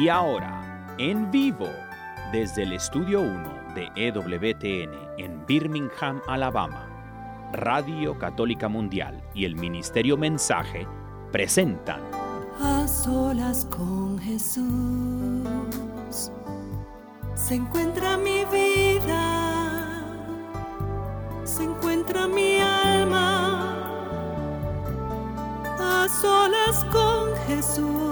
Y ahora, en vivo, desde el Estudio 1 de EWTN en Birmingham, Alabama, Radio Católica Mundial y el Ministerio Mensaje presentan A solas con Jesús se encuentra mi vida, se encuentra mi alma. A solas con Jesús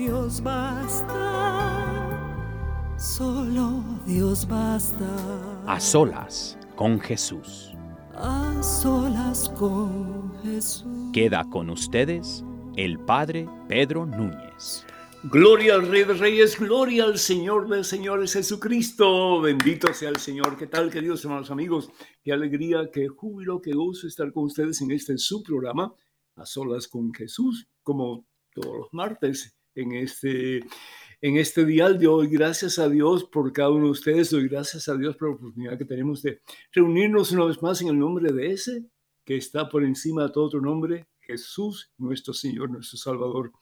Dios basta, solo Dios basta. A solas con Jesús. A solas con Jesús. Queda con ustedes el Padre Pedro Núñez. Gloria al Rey de Reyes, gloria al Señor de Señores Jesucristo. Bendito sea el Señor. ¿Qué tal, queridos hermanos amigos? Qué alegría, qué júbilo, qué gozo estar con ustedes en este su programa, A Solas con Jesús, como todos los martes en este, en este dial de hoy. Gracias a Dios por cada uno de ustedes. Doy gracias a Dios por la oportunidad que tenemos de reunirnos una vez más en el nombre de ese que está por encima de todo otro nombre, Jesús, nuestro Señor, nuestro Salvador.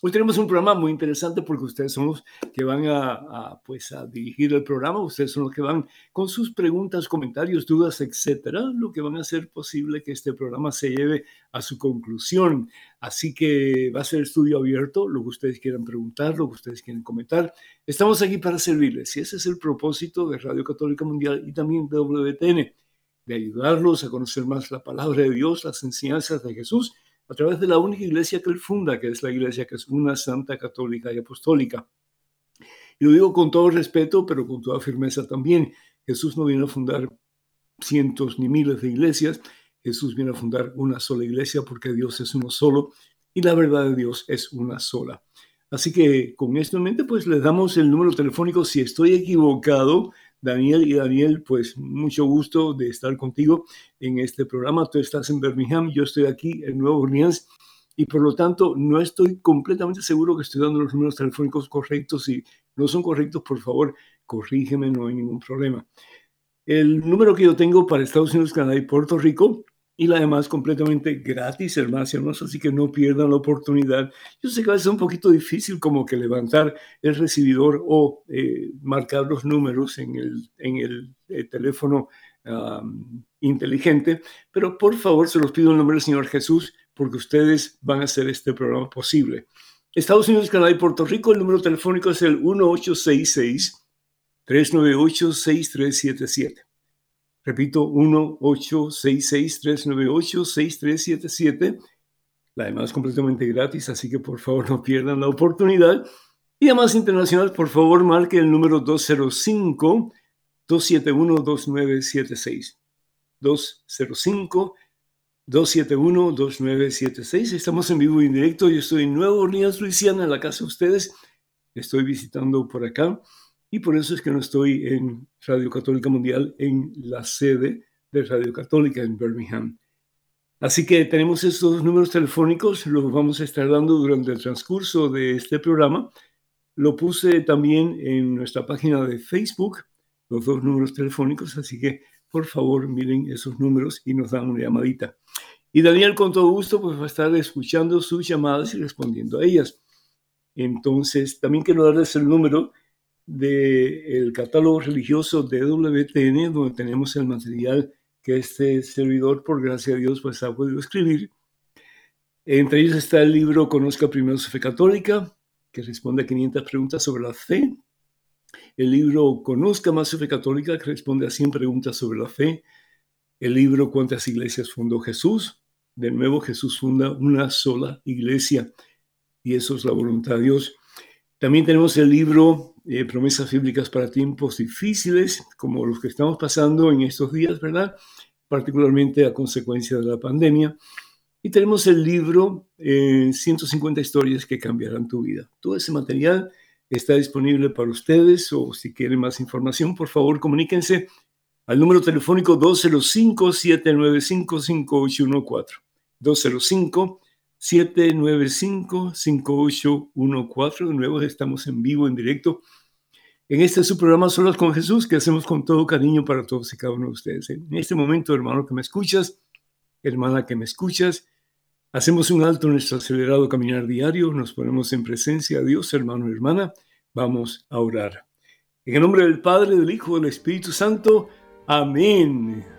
Hoy tenemos un programa muy interesante porque ustedes son los que van a, a, pues a dirigir el programa, ustedes son los que van con sus preguntas, comentarios, dudas, etcétera, lo que van a hacer posible que este programa se lleve a su conclusión. Así que va a ser estudio abierto, lo que ustedes quieran preguntar, lo que ustedes quieran comentar. Estamos aquí para servirles y ese es el propósito de Radio Católica Mundial y también de WTN, de ayudarlos a conocer más la palabra de Dios, las enseñanzas de Jesús a través de la única iglesia que él funda, que es la iglesia que es una santa católica y apostólica. Y lo digo con todo respeto, pero con toda firmeza también. Jesús no viene a fundar cientos ni miles de iglesias, Jesús viene a fundar una sola iglesia porque Dios es uno solo y la verdad de Dios es una sola. Así que con esto en mente, pues les damos el número telefónico. Si estoy equivocado, Daniel y Daniel, pues mucho gusto de estar contigo en este programa. Tú estás en Birmingham, yo estoy aquí en Nueva Orleans y por lo tanto no estoy completamente seguro que estoy dando los números telefónicos correctos. Si no son correctos, por favor, corrígeme, no hay ningún problema. El número que yo tengo para Estados Unidos, Canadá y Puerto Rico y la demás completamente gratis, hermanos y hermanos, así que no pierdan la oportunidad. Yo sé que va a ser un poquito difícil como que levantar el recibidor o eh, marcar los números en el, en el eh, teléfono inteligente, pero por favor se los pido en nombre del Señor Jesús, porque ustedes van a hacer este programa posible. Estados Unidos, Canadá y Puerto Rico, el número telefónico es el 1866 398 6377. Repito, 1-866-398-6377. La demás es completamente gratis, así que por favor no pierdan la oportunidad. Y además internacional, por favor marque el número 205-271-2976. 205-271-2976. Estamos en vivo y en directo. Yo estoy en Nueva Orleans, Luisiana, en la casa de ustedes. Estoy visitando por acá y por eso es que no estoy en Radio Católica Mundial, en la sede de Radio Católica en Birmingham. Así que tenemos estos números telefónicos, los vamos a estar dando durante el transcurso de este programa. Lo puse también en nuestra página de Facebook, los dos números telefónicos, así que por favor miren esos números y nos dan una llamadita. Y Daniel con todo gusto pues va a estar escuchando sus llamadas y respondiendo a ellas. Entonces, también quiero darles el número del catálogo religioso de WTN, donde tenemos el material que este servidor, por gracia de Dios, pues ha podido escribir. Entre ellos está el libro Conozca primero su fe católica, que responde a 500 preguntas sobre la fe. El libro Conozca más su fe católica, que responde a 100 preguntas sobre la fe. El libro Cuántas iglesias fundó Jesús. De nuevo, Jesús funda una sola iglesia y eso es la voluntad de Dios. También tenemos el libro eh, Promesas Bíblicas para tiempos difíciles, como los que estamos pasando en estos días, ¿verdad? Particularmente a consecuencia de la pandemia. Y tenemos el libro 150 eh, historias que cambiarán tu vida. Todo ese material está disponible para ustedes o si quieren más información, por favor comuníquense al número telefónico 205-795-5814. 205-795-5814. De nuevo, estamos en vivo, en directo. En este su programa Solas con Jesús, que hacemos con todo cariño para todos y cada uno de ustedes. En este momento, hermano que me escuchas, hermana que me escuchas, hacemos un alto en nuestro acelerado caminar diario, nos ponemos en presencia de Dios, hermano y hermana, vamos a orar. En el nombre del Padre, del Hijo, del Espíritu Santo, amén.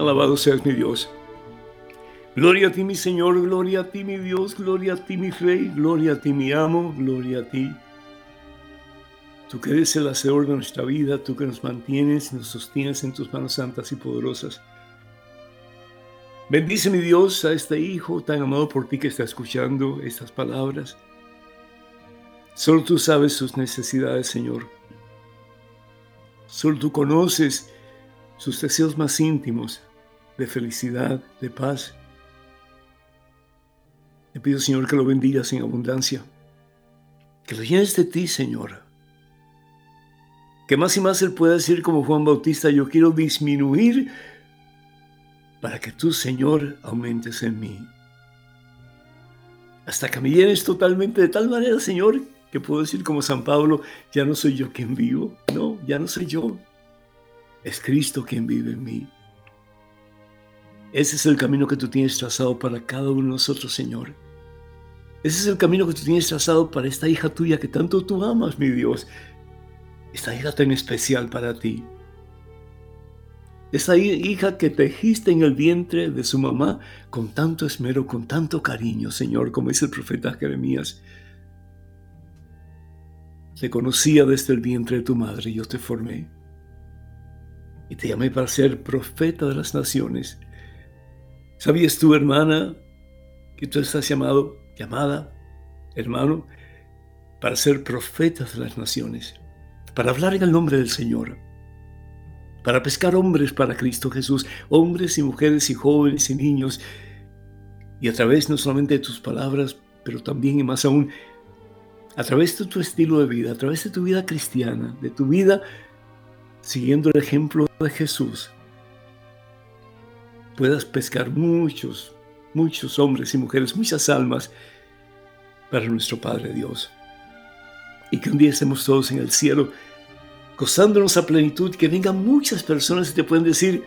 Alabado seas mi Dios. Gloria a ti, mi Señor, gloria a ti, mi Dios, gloria a ti, mi Rey, gloria a ti, mi amo, gloria a ti. Tú que eres el hacedor de nuestra vida, tú que nos mantienes y nos sostienes en tus manos santas y poderosas. Bendice, mi Dios, a este hijo tan amado por ti que está escuchando estas palabras. Solo tú sabes sus necesidades, Señor. Solo tú conoces sus deseos más íntimos de felicidad, de paz. Te pido, Señor, que lo bendigas en abundancia. Que lo llenes de ti, Señor que más y más Él pueda decir como Juan Bautista, yo quiero disminuir para que tú, Señor, aumentes en mí. Hasta que me llenes totalmente de tal manera, Señor, que puedo decir como San Pablo, ya no soy yo quien vivo, no, ya no soy yo, es Cristo quien vive en mí. Ese es el camino que tú tienes trazado para cada uno de nosotros, Señor. Ese es el camino que tú tienes trazado para esta hija tuya que tanto tú amas, mi Dios, esta hija tan especial para ti. Esa hija que tejiste en el vientre de su mamá con tanto esmero, con tanto cariño, Señor, como dice el profeta Jeremías. Te conocía desde el vientre de tu madre, y yo te formé. Y te llamé para ser profeta de las naciones. ¿Sabías tú, hermana, que tú estás llamado, llamada, hermano, para ser profeta de las naciones? para hablar en el nombre del Señor, para pescar hombres para Cristo Jesús, hombres y mujeres y jóvenes y niños, y a través no solamente de tus palabras, pero también y más aún, a través de tu estilo de vida, a través de tu vida cristiana, de tu vida siguiendo el ejemplo de Jesús, puedas pescar muchos, muchos hombres y mujeres, muchas almas para nuestro Padre Dios y que un día estemos todos en el cielo gozándonos a plenitud, que vengan muchas personas y te pueden decir,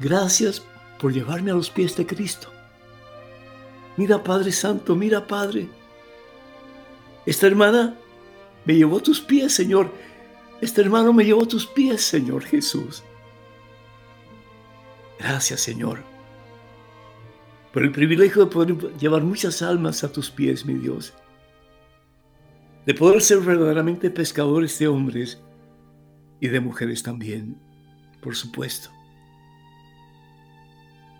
gracias por llevarme a los pies de Cristo. Mira Padre Santo, mira Padre. Esta hermana me llevó a tus pies, Señor. Este hermano me llevó a tus pies, Señor Jesús. Gracias, Señor, por el privilegio de poder llevar muchas almas a tus pies, mi Dios de poder ser verdaderamente pescadores de hombres y de mujeres también, por supuesto.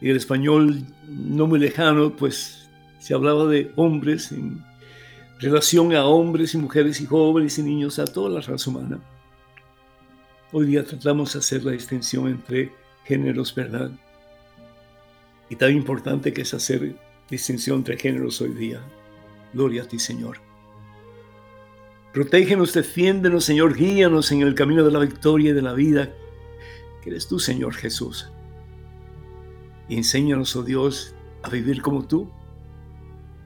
Y el español no muy lejano, pues se hablaba de hombres en relación a hombres y mujeres y jóvenes y niños, a toda la raza humana. Hoy día tratamos de hacer la distinción entre géneros, ¿verdad? Y tan importante que es hacer distinción entre géneros hoy día. Gloria a ti, Señor. Protégenos, defiéndenos, Señor, guíanos en el camino de la victoria y de la vida, que eres tú, Señor Jesús. Enséñanos, oh Dios, a vivir como tú,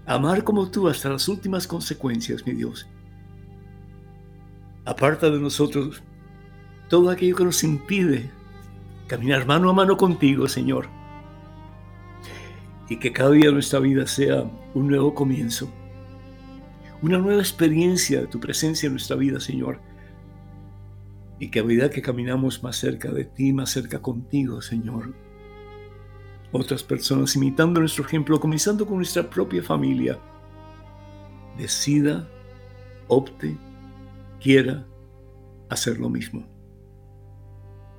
a amar como tú hasta las últimas consecuencias, mi Dios. Aparta de nosotros todo aquello que nos impide caminar mano a mano contigo, Señor. Y que cada día de nuestra vida sea un nuevo comienzo una nueva experiencia de tu presencia en nuestra vida, Señor. Y que a medida que caminamos más cerca de ti, más cerca contigo, Señor, otras personas imitando nuestro ejemplo, comenzando con nuestra propia familia, decida, opte, quiera hacer lo mismo.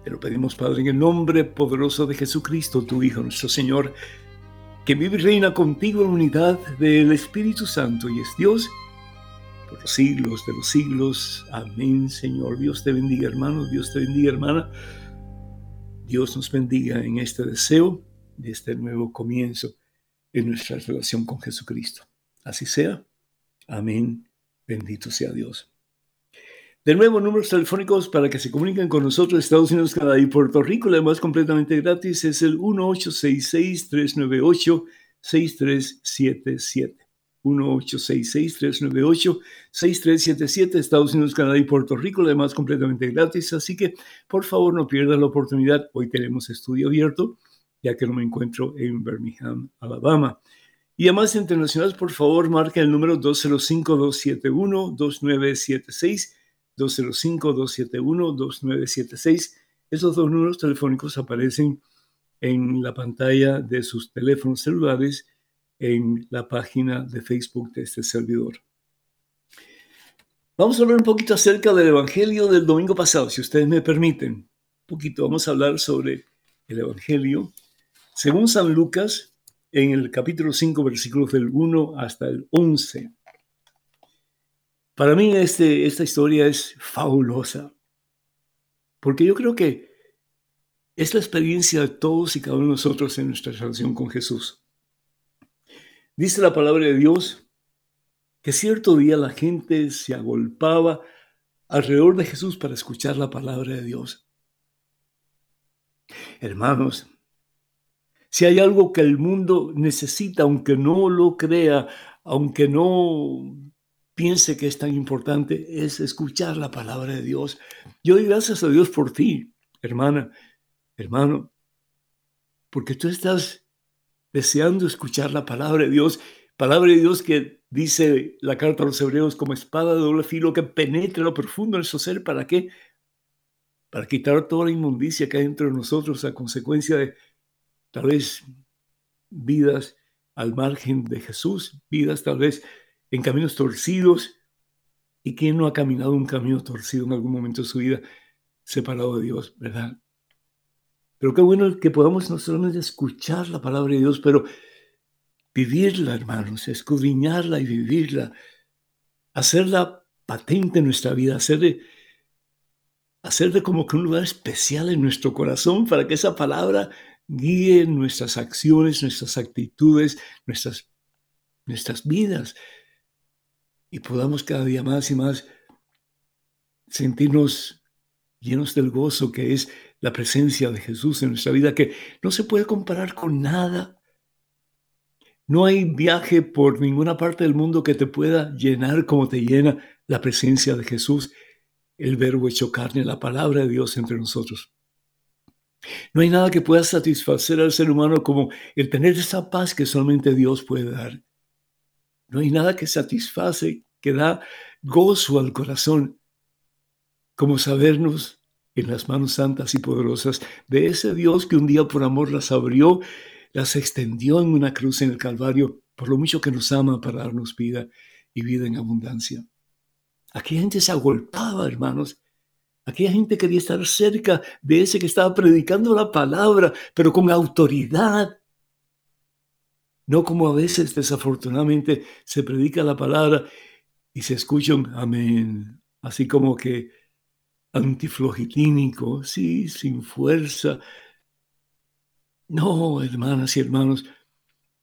Te lo pedimos, Padre, en el nombre poderoso de Jesucristo, tu Hijo, nuestro Señor, que vive y reina contigo en unidad del Espíritu Santo y es Dios por los siglos de los siglos. Amén, Señor. Dios te bendiga, hermano. Dios te bendiga, hermana. Dios nos bendiga en este deseo de este nuevo comienzo en nuestra relación con Jesucristo. Así sea. Amén. Bendito sea Dios. De nuevo, números telefónicos para que se comuniquen con nosotros, Estados Unidos, Canadá y Puerto Rico. Además, completamente gratis es el 1866-398-6377. 1866-398-6377, Estados Unidos, Canadá y Puerto Rico, además completamente gratis. Así que, por favor, no pierdan la oportunidad. Hoy tenemos estudio abierto, ya que no me encuentro en Birmingham, Alabama. Y además internacionales, por favor, marca el número 205-271-2976, 205-271-2976. Esos dos números telefónicos aparecen en la pantalla de sus teléfonos celulares en la página de Facebook de este servidor. Vamos a hablar un poquito acerca del Evangelio del domingo pasado, si ustedes me permiten. Un poquito, vamos a hablar sobre el Evangelio. Según San Lucas, en el capítulo 5, versículos del 1 hasta el 11. Para mí este, esta historia es fabulosa, porque yo creo que es la experiencia de todos y cada uno de nosotros en nuestra relación con Jesús. Dice la palabra de Dios que cierto día la gente se agolpaba alrededor de Jesús para escuchar la palabra de Dios. Hermanos, si hay algo que el mundo necesita, aunque no lo crea, aunque no piense que es tan importante, es escuchar la palabra de Dios. Yo doy gracias a Dios por ti, hermana, hermano, porque tú estás deseando escuchar la palabra de Dios, palabra de Dios que dice la carta a los hebreos como espada de doble filo que penetra lo profundo de su ser, ¿para qué? Para quitar toda la inmundicia que hay dentro de nosotros a consecuencia de tal vez vidas al margen de Jesús, vidas tal vez en caminos torcidos. ¿Y quién no ha caminado un camino torcido en algún momento de su vida separado de Dios, verdad? Pero qué bueno que podamos no solamente escuchar la palabra de Dios, pero vivirla, hermanos, escudriñarla y vivirla, hacerla patente en nuestra vida, hacerle, hacerle como que un lugar especial en nuestro corazón para que esa palabra guíe nuestras acciones, nuestras actitudes, nuestras, nuestras vidas y podamos cada día más y más sentirnos llenos del gozo que es la presencia de Jesús en nuestra vida, que no se puede comparar con nada. No hay viaje por ninguna parte del mundo que te pueda llenar como te llena la presencia de Jesús, el verbo hecho carne, la palabra de Dios entre nosotros. No hay nada que pueda satisfacer al ser humano como el tener esa paz que solamente Dios puede dar. No hay nada que satisface, que da gozo al corazón, como sabernos en las manos santas y poderosas de ese Dios que un día por amor las abrió, las extendió en una cruz en el Calvario, por lo mucho que nos ama para darnos vida y vida en abundancia. Aquella gente se agolpaba, hermanos. Aquella gente quería estar cerca de ese que estaba predicando la palabra, pero con autoridad. No como a veces desafortunadamente se predica la palabra y se escucha un amén, así como que antiflogitínico, sí, sin fuerza. No, hermanas y hermanos,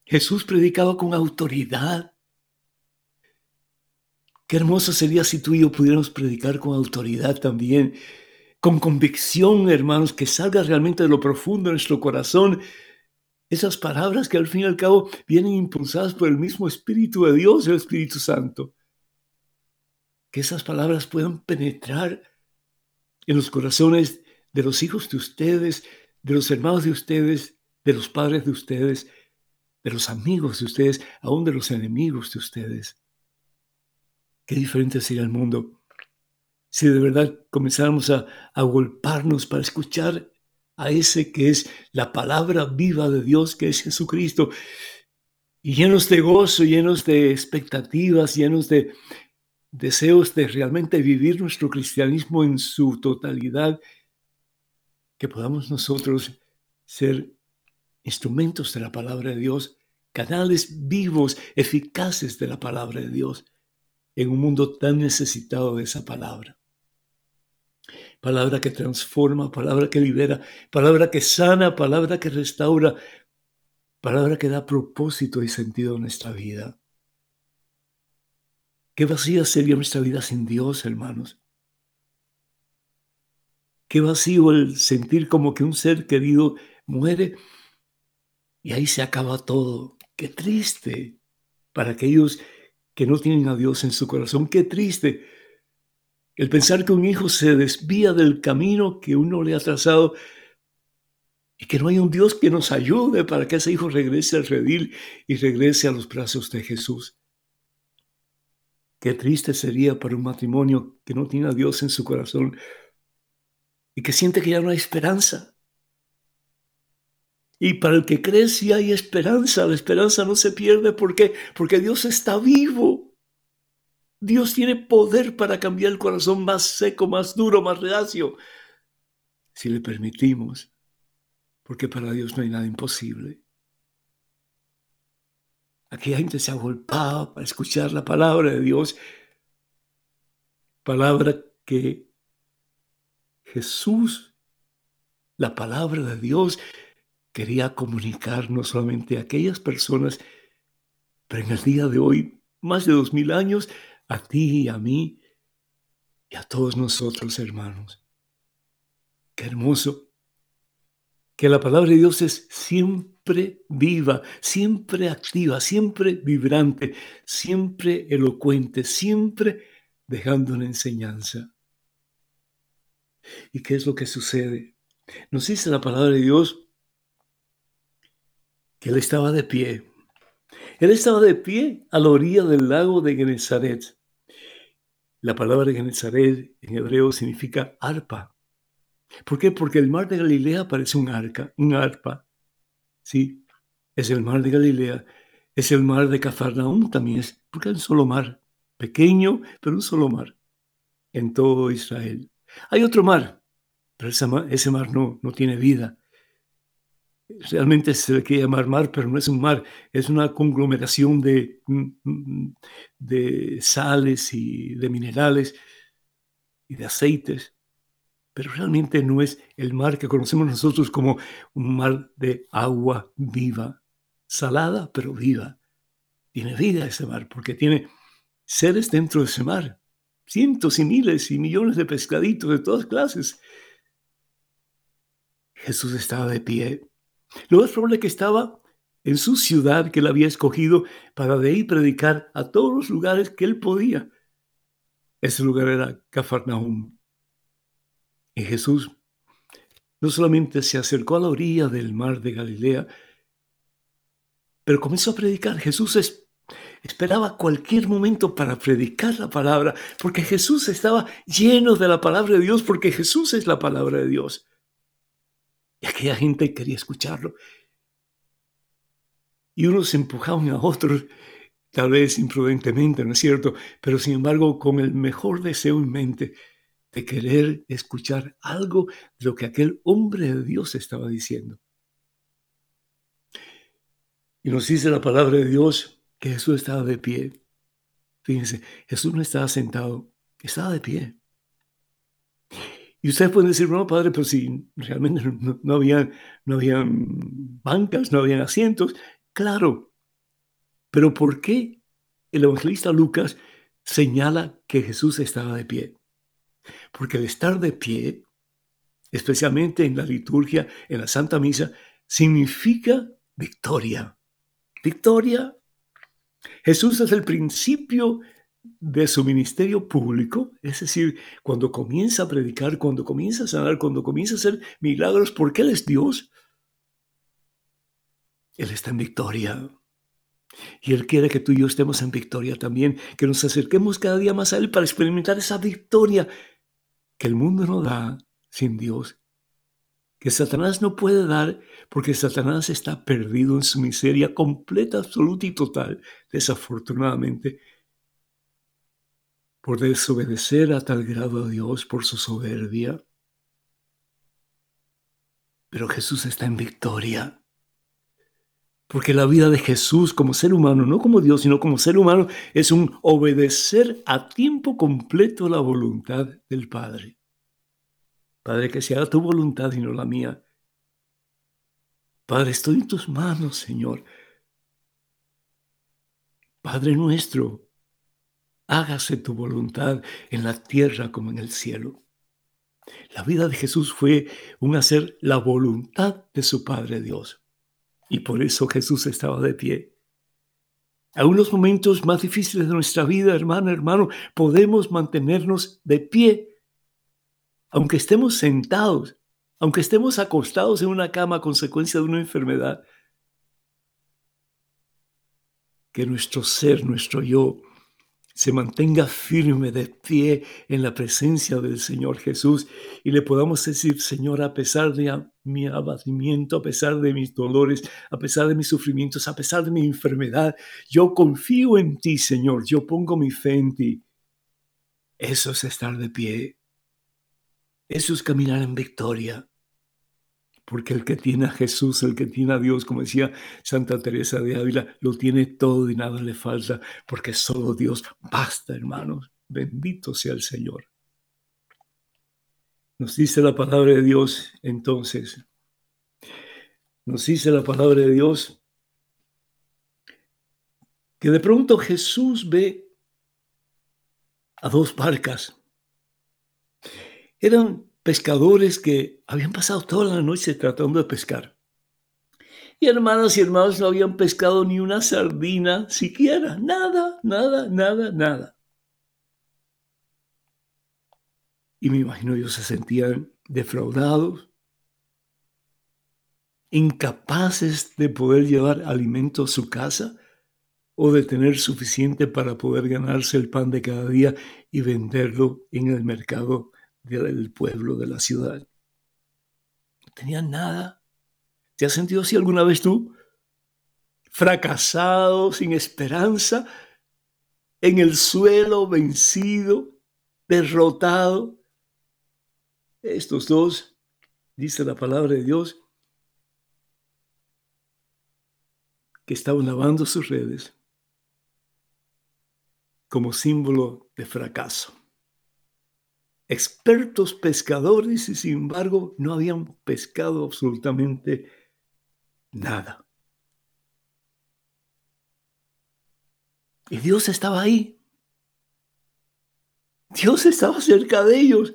Jesús predicaba con autoridad. Qué hermoso sería si tú y yo pudiéramos predicar con autoridad también, con convicción, hermanos, que salga realmente de lo profundo de nuestro corazón. Esas palabras que al fin y al cabo vienen impulsadas por el mismo Espíritu de Dios, el Espíritu Santo. Que esas palabras puedan penetrar en los corazones de los hijos de ustedes, de los hermanos de ustedes, de los padres de ustedes, de los amigos de ustedes, aún de los enemigos de ustedes. Qué diferente sería el mundo si de verdad comenzáramos a, a golparnos para escuchar a ese que es la palabra viva de Dios, que es Jesucristo, y llenos de gozo, llenos de expectativas, llenos de, deseos de realmente vivir nuestro cristianismo en su totalidad, que podamos nosotros ser instrumentos de la palabra de Dios, canales vivos, eficaces de la palabra de Dios, en un mundo tan necesitado de esa palabra. Palabra que transforma, palabra que libera, palabra que sana, palabra que restaura, palabra que da propósito y sentido a nuestra vida. Qué vacía sería nuestra vida sin Dios, hermanos. Qué vacío el sentir como que un ser querido muere y ahí se acaba todo. Qué triste para aquellos que no tienen a Dios en su corazón. Qué triste el pensar que un hijo se desvía del camino que uno le ha trazado y que no hay un Dios que nos ayude para que ese hijo regrese al redil y regrese a los brazos de Jesús. Qué triste sería para un matrimonio que no tiene a Dios en su corazón y que siente que ya no hay esperanza. Y para el que cree si hay esperanza, la esperanza no se pierde. ¿Por qué? Porque Dios está vivo. Dios tiene poder para cambiar el corazón más seco, más duro, más reacio, si le permitimos, porque para Dios no hay nada imposible. Aquella gente se ha golpeado para escuchar la palabra de Dios, palabra que Jesús, la palabra de Dios, quería comunicar no solamente a aquellas personas, pero en el día de hoy, más de dos mil años, a ti y a mí y a todos nosotros, hermanos. Qué hermoso que la palabra de Dios es siempre viva, siempre activa, siempre vibrante, siempre elocuente, siempre dejando una enseñanza. ¿Y qué es lo que sucede? Nos dice la palabra de Dios que él estaba de pie. Él estaba de pie a la orilla del lago de Genezaret. La palabra Genezaret en hebreo significa arpa. ¿Por qué? Porque el mar de Galilea parece un arca, un arpa. Sí, es el mar de Galilea. Es el mar de Cafarnaúm también, es porque es un solo mar, pequeño, pero un solo mar en todo Israel. Hay otro mar, pero ese mar, no, no tiene vida realmente se le quiere llamar mar, pero no es un mar, es una conglomeración de, mm, mm, de sales y de minerales y de aceites, pero realmente no es el mar que conocemos nosotros como un mar de agua viva, salada pero viva. Tiene vida ese mar porque tiene seres dentro de ese mar, cientos y miles y millones de pescaditos de todas clases. Jesús estaba de pie lo más probable que estaba en su ciudad que él había escogido para de ahí predicar a todos los lugares que él podía. Ese lugar era Cafarnaum. Y Jesús no solamente se acercó a la orilla del mar de Galilea, pero comenzó a predicar. Jesús esperaba cualquier momento para predicar la palabra, porque Jesús estaba lleno de la palabra de Dios, porque Jesús es la palabra de Dios. Y aquella gente quería escucharlo. Y unos empujaban a otros, tal vez imprudentemente, ¿no es cierto? Pero sin embargo, con el mejor deseo en mente de querer escuchar algo de lo que aquel hombre de Dios estaba diciendo. Y nos dice la palabra de Dios que Jesús estaba de pie. Fíjense, Jesús no estaba sentado, estaba de pie. Y ustedes pueden decir, no, padre, pero si realmente no, había, no habían bancas, no habían asientos. Claro, pero ¿por qué el evangelista Lucas señala que Jesús estaba de pie? Porque el estar de pie, especialmente en la liturgia, en la Santa Misa, significa victoria. Victoria. Jesús es el principio de su ministerio público, es decir, cuando comienza a predicar, cuando comienza a sanar, cuando comienza a hacer milagros, porque Él es Dios, Él está en victoria. Y Él quiere que tú y yo estemos en victoria también, que nos acerquemos cada día más a Él para experimentar esa victoria que el mundo no da sin Dios, que Satanás no puede dar porque Satanás está perdido en su miseria completa, absoluta y total, desafortunadamente por desobedecer a tal grado a Dios por su soberbia. Pero Jesús está en victoria. Porque la vida de Jesús como ser humano, no como Dios, sino como ser humano, es un obedecer a tiempo completo la voluntad del Padre. Padre, que se haga tu voluntad y no la mía. Padre, estoy en tus manos, Señor. Padre nuestro, hágase tu voluntad en la tierra como en el cielo. La vida de Jesús fue un hacer la voluntad de su Padre Dios. Y por eso Jesús estaba de pie. A unos momentos más difíciles de nuestra vida, hermano, hermano, podemos mantenernos de pie. Aunque estemos sentados, aunque estemos acostados en una cama a consecuencia de una enfermedad, que nuestro ser, nuestro yo, se mantenga firme de pie en la presencia del Señor Jesús y le podamos decir, Señor, a pesar de mi abatimiento, a pesar de mis dolores, a pesar de mis sufrimientos, a pesar de mi enfermedad, yo confío en ti, Señor, yo pongo mi fe en ti. Eso es estar de pie. Eso es caminar en victoria. Porque el que tiene a Jesús, el que tiene a Dios, como decía Santa Teresa de Ávila, lo tiene todo y nada le falta, porque solo Dios basta, hermanos. Bendito sea el Señor. Nos dice la palabra de Dios entonces. Nos dice la palabra de Dios que de pronto Jesús ve a dos barcas. Eran pescadores que habían pasado toda la noche tratando de pescar. Y hermanas y hermanos no habían pescado ni una sardina siquiera, nada, nada, nada, nada. Y me imagino ellos se sentían defraudados, incapaces de poder llevar alimento a su casa o de tener suficiente para poder ganarse el pan de cada día y venderlo en el mercado del pueblo, de la ciudad. No tenían nada. ¿Te has sentido así alguna vez tú? Fracasado, sin esperanza, en el suelo, vencido, derrotado. Estos dos, dice la palabra de Dios, que estaban lavando sus redes como símbolo de fracaso expertos pescadores y sin embargo no habían pescado absolutamente nada. Y Dios estaba ahí. Dios estaba cerca de ellos.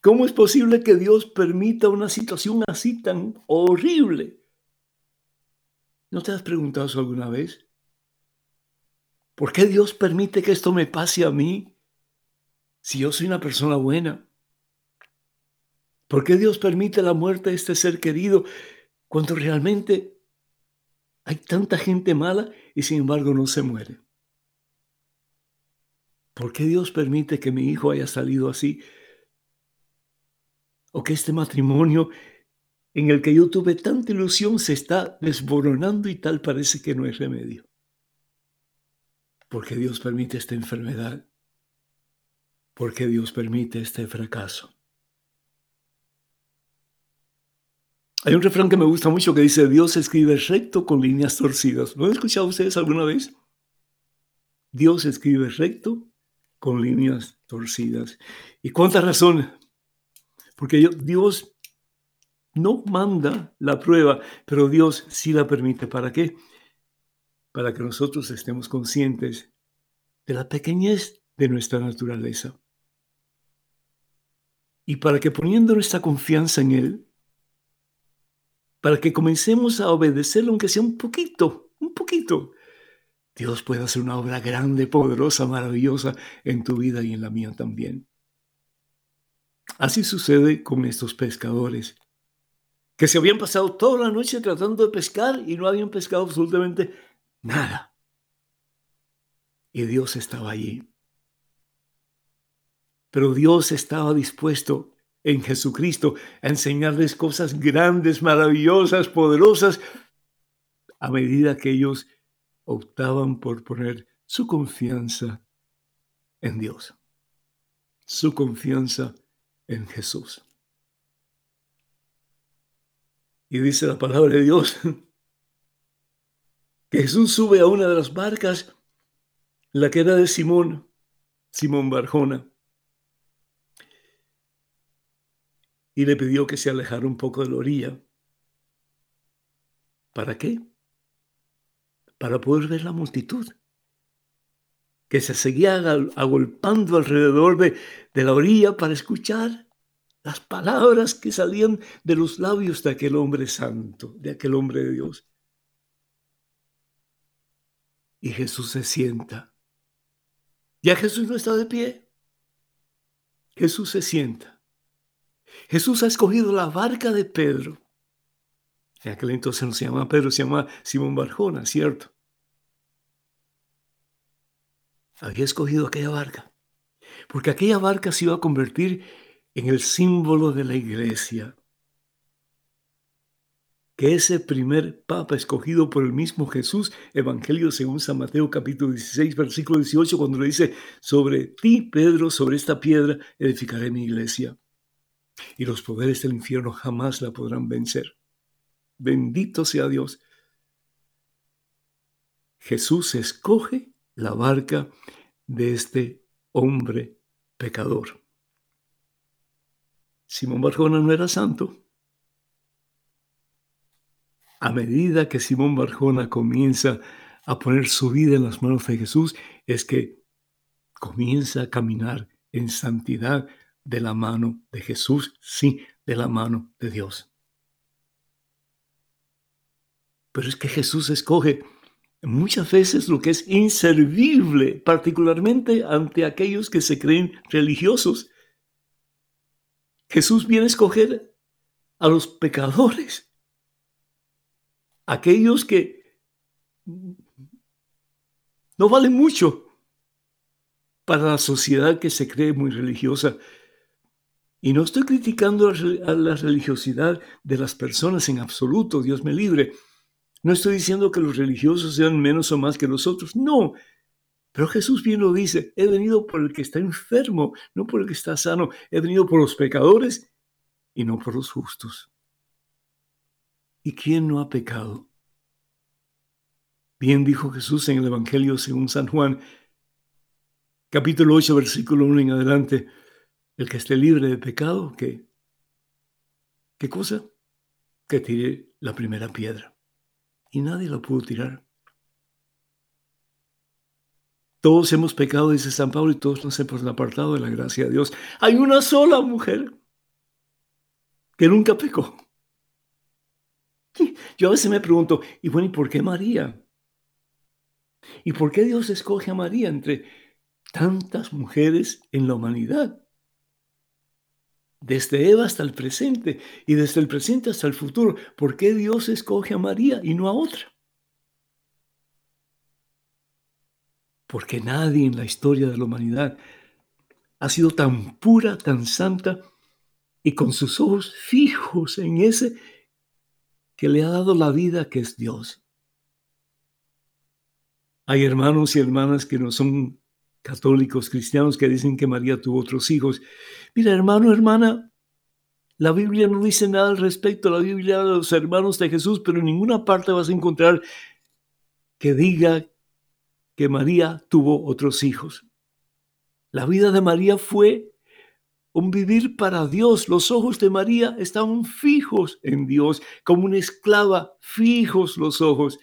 ¿Cómo es posible que Dios permita una situación así tan horrible? ¿No te has preguntado eso alguna vez? ¿Por qué Dios permite que esto me pase a mí? Si yo soy una persona buena? ¿Por qué Dios permite la muerte de este ser querido cuando realmente hay tanta gente mala y sin embargo no se muere? ¿Por qué Dios permite que mi hijo haya salido así? ¿O que este matrimonio en el que yo tuve tanta ilusión se está desboronando y tal parece que no hay remedio? ¿Por qué Dios permite esta enfermedad? ¿Por qué Dios permite este fracaso? Hay un refrán que me gusta mucho que dice, Dios escribe recto con líneas torcidas. ¿Lo han escuchado ustedes alguna vez? Dios escribe recto con líneas torcidas. ¿Y cuánta razón? Porque Dios no manda la prueba, pero Dios sí la permite. ¿Para qué? Para que nosotros estemos conscientes de la pequeñez de nuestra naturaleza y para que poniendo nuestra confianza en Él, para que comencemos a obedecerlo, aunque sea un poquito, un poquito, Dios puede hacer una obra grande, poderosa, maravillosa en tu vida y en la mía también. Así sucede con estos pescadores, que se habían pasado toda la noche tratando de pescar y no habían pescado absolutamente nada. Y Dios estaba allí. Pero Dios estaba dispuesto en Jesucristo a enseñarles cosas grandes, maravillosas, poderosas, a medida que ellos optaban por poner su confianza en Dios, su confianza en Jesús. Y dice la palabra de Dios que Jesús sube a una de las barcas, la que era de Simón, Simón Barjona, y le pidió que se alejara un poco de la orilla. ¿Para qué? Para poder ver la multitud que se seguía agolpando alrededor de, la orilla para escuchar las palabras que salían de los labios de aquel hombre santo, de aquel hombre de Dios. Y Jesús se sienta. Ya Jesús no está de pie. Jesús se sienta. Jesús ha escogido la barca de Pedro. En aquel entonces no se llama Pedro, se llama Simón Barjona, ¿cierto? Había escogido aquella barca, porque aquella barca se iba a convertir en el símbolo de la iglesia. Que ese primer papa escogido por el mismo Jesús, Evangelio según San Mateo capítulo 16, versículo 18, cuando le dice, sobre ti, Pedro, sobre esta piedra, edificaré mi iglesia. Y los poderes del infierno jamás la podrán vencer. Bendito sea Dios. Jesús escoge la barca de este hombre pecador. Simón Barjona no era santo. A medida que Simón Barjona comienza a poner su vida en las manos de Jesús, es que comienza a caminar en santidad de la mano de Jesús, sí, de la mano de Dios. Pero es que Jesús escoge muchas veces lo que es inservible, particularmente ante aquellos que se creen religiosos. Jesús viene a escoger a los pecadores, aquellos que no valen mucho para la sociedad que se cree muy religiosa. Y no estoy criticando a la religiosidad de las personas en absoluto, Dios me libre. No estoy diciendo que los religiosos sean menos o más que los otros, no. Pero Jesús bien lo dice, he venido por el que está enfermo, no por el que está sano, he venido por los pecadores y no por los justos. ¿Y quién no ha pecado? Bien dijo Jesús en el Evangelio según San Juan, capítulo 8, versículo 1 en adelante, el que esté libre de pecado, que, ¿qué cosa? Que tire la primera piedra. Y nadie la pudo tirar. Todos hemos pecado, dice San Pablo, y todos nos hemos apartado de la gracia de Dios. Hay una sola mujer que nunca pecó. Yo a veces me pregunto, y bueno, ¿y por qué María? ¿Y por qué Dios escoge a María entre tantas mujeres en la humanidad? Desde Eva hasta el presente y desde el presente hasta el futuro. ¿Por qué Dios escoge a María y no a otra? porque nadie en la historia de la humanidad ha sido tan pura, tan santa y con sus ojos fijos en ese que le ha dado la vida que es Dios. Hay hermanos y hermanas que no son católicos, cristianos, que dicen que María tuvo otros hijos. Mira, hermano, hermana, la Biblia no dice nada al respecto. La Biblia de los hermanos de Jesús, pero en ninguna parte vas a encontrar que diga que María tuvo otros hijos. La vida de María fue un vivir para Dios. Los ojos de María estaban fijos en Dios, como una esclava, fijos los ojos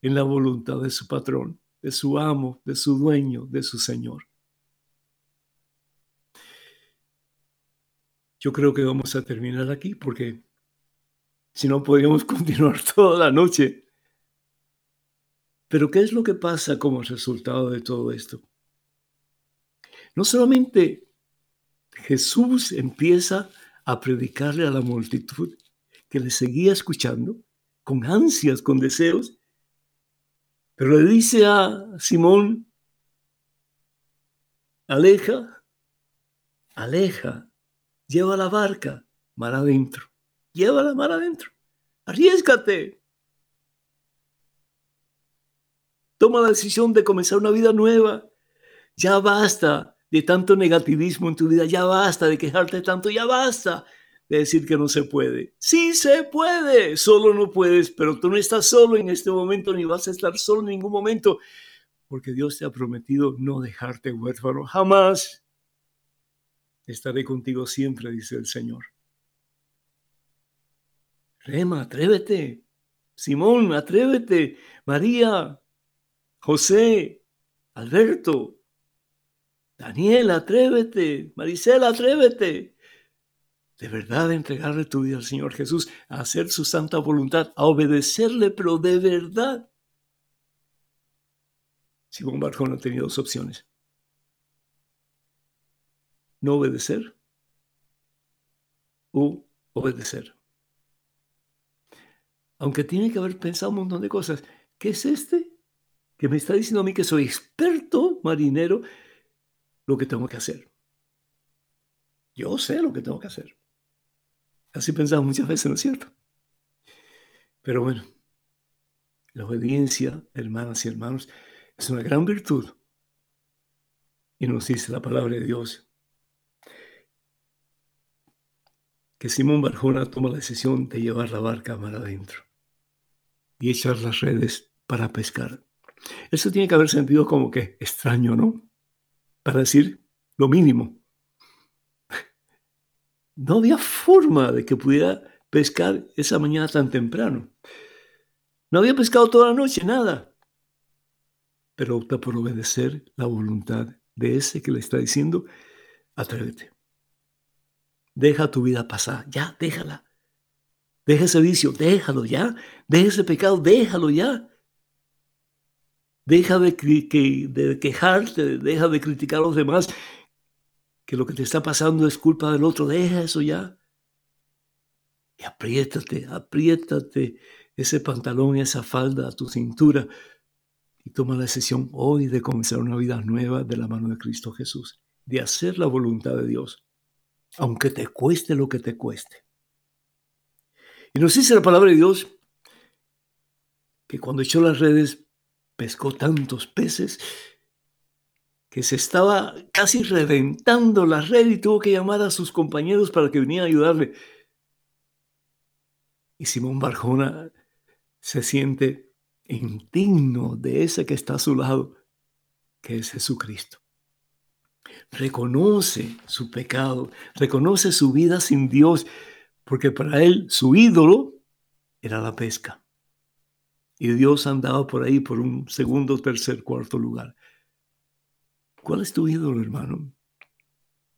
en la voluntad de su patrón, de su amo, de su dueño, de su Señor. Yo creo que vamos a terminar aquí porque si no podríamos continuar toda la noche pero ¿qué es lo que pasa como resultado de todo esto? No solamente Jesús empieza a predicarle a la multitud que le seguía escuchando con ansias, con deseos, pero le dice a Simón, aleja, aleja, lleva la barca mar adentro, lleva la mar adentro, arriesgate, Toma la decisión de comenzar una vida nueva. Ya basta de tanto negativismo en tu vida, ya basta de quejarte tanto, ya basta de decir que no se puede. Sí se puede, solo no puedes, pero tú no estás solo en este momento ni vas a estar solo en ningún momento, porque Dios te ha prometido no dejarte huérfano jamás. Estaré contigo siempre, dice el Señor. Rema, atrévete. Simón, atrévete. María, José, Alberto, Daniel, atrévete. Marisela, atrévete. De verdad, entregarle tu vida al Señor Jesús, a hacer su santa voluntad, a obedecerle, pero de verdad. Simón Barjón ha tenido dos opciones. No obedecer o obedecer. Aunque tiene que haber pensado un montón de cosas. ¿Qué es este? Que me está diciendo a mí que soy experto marinero lo que tengo que hacer. Yo sé lo que tengo que hacer. Así pensamos muchas veces, ¿no es cierto? Pero bueno, la obediencia, hermanas y hermanos, es una gran virtud. Y nos dice la palabra de Dios que Simón Barjona toma la decisión de llevar la barca mar adentro y echar las redes para pescar. Eso tiene que haber sentido como que extraño, ¿no? para decir lo mínimo. No había forma de que pudiera pescar esa mañana tan temprano. No había pescado toda la noche, nada. Pero opta por obedecer la voluntad de ese que le está diciendo, atrévete. Deja tu vida pasar, ya, déjala. Deja ese vicio, déjalo ya. Deja ese pecado, déjalo ya. Deja de, quejarte, deja de criticar a los demás, que lo que te está pasando es culpa del otro, deja eso ya. Y apriétate, apriétate ese pantalón, esa falda a tu cintura y toma la decisión hoy de comenzar una vida nueva de la mano de Cristo Jesús, de hacer la voluntad de Dios, aunque te cueste lo que te cueste. Y nos dice la palabra de Dios que cuando echó las redes pescó tantos peces que se estaba casi reventando la red y tuvo que llamar a sus compañeros para que vinieran a ayudarle. Y Simón Barjona se siente indigno de ese que está a su lado, que es Jesucristo. Reconoce su pecado, reconoce su vida sin Dios, porque para él su ídolo era la pesca y Dios andaba por ahí por un segundo, tercer, cuarto lugar. ¿Cuál es tu ídolo, hermano?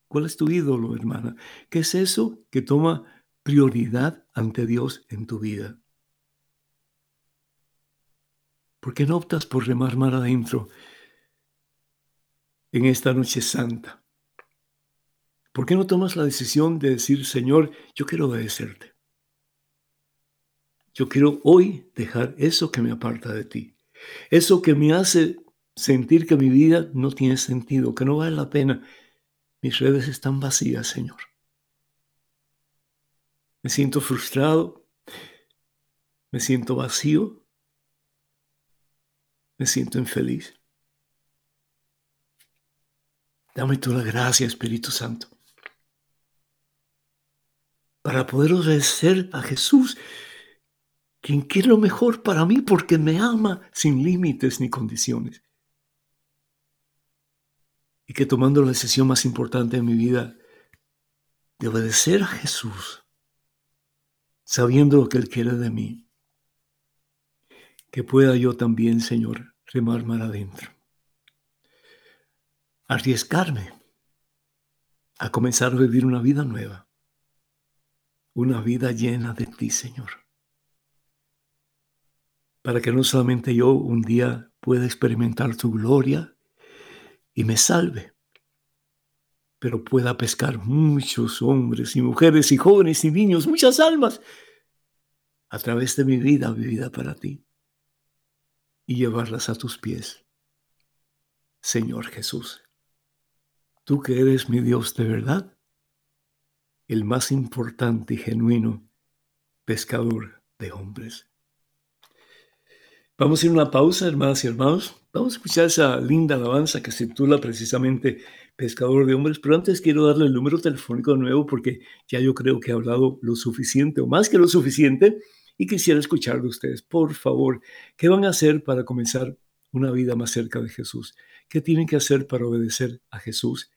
¿Cuál es tu ídolo, hermana? ¿Qué es eso que toma prioridad ante Dios en tu vida? ¿Por qué no optas por remar mar adentro en esta noche santa? ¿Por qué no tomas la decisión de decir, Señor, yo quiero obedecerte? Yo quiero hoy dejar eso que me aparta de ti, eso que me hace sentir que mi vida no tiene sentido, que no vale la pena. Mis redes están vacías, Señor. Me siento frustrado, me siento vacío, me siento infeliz. Dame tú la gracia, Espíritu Santo, para poder obedecer a Jesús quien quiere lo mejor para mí porque me ama sin límites ni condiciones. Y que tomando la decisión más importante de mi vida, de obedecer a Jesús, sabiendo lo que Él quiere de mí, que pueda yo también, Señor, remar mar adentro. Arriesgarme a comenzar a vivir una vida nueva, una vida llena de ti, Señor para que no solamente yo un día pueda experimentar tu gloria y me salve, pero pueda pescar muchos hombres y mujeres y jóvenes y niños, muchas almas, a través de mi vida vivida para ti y llevarlas a tus pies. Señor Jesús, tú que eres mi Dios de verdad, el más importante y genuino pescador de hombres. Vamos a ir a una pausa, hermanas y hermanos. Vamos a escuchar esa linda alabanza que se titula precisamente Pescador de Hombres, pero antes quiero darle el número telefónico de nuevo porque ya yo creo que he hablado lo suficiente o más que lo suficiente y quisiera escuchar de ustedes. Por favor, ¿qué van a hacer para comenzar una vida más cerca de Jesús? ¿Qué tienen que hacer para obedecer a Jesús?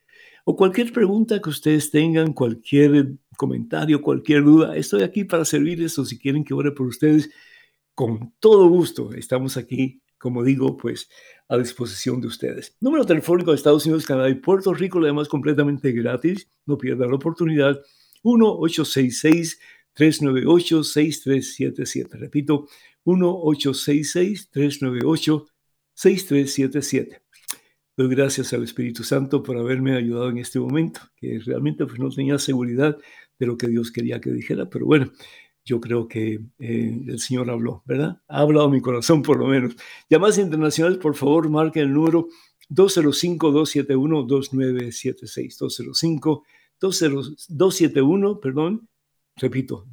O cualquier pregunta que ustedes tengan, cualquier comentario, cualquier duda, estoy aquí para servirles o si quieren que ore por ustedes, con todo gusto. Estamos aquí como digo, pues a disposición de ustedes. Número telefónico de Estados Unidos, Canadá y Puerto Rico, además completamente gratis. No pierdan la oportunidad. 1-866-398-6377. Repito, 1-866-398-6377. Doy gracias al Espíritu Santo por haberme ayudado en este momento, que realmente pues, no tenía seguridad de lo que Dios quería que dijera, pero bueno, yo creo que eh, el Señor habló, ¿verdad? Ha hablado mi corazón por lo menos. Llamadas internacionales, por favor, marquen el número 205-271-2976. 205-271, perdón, repito,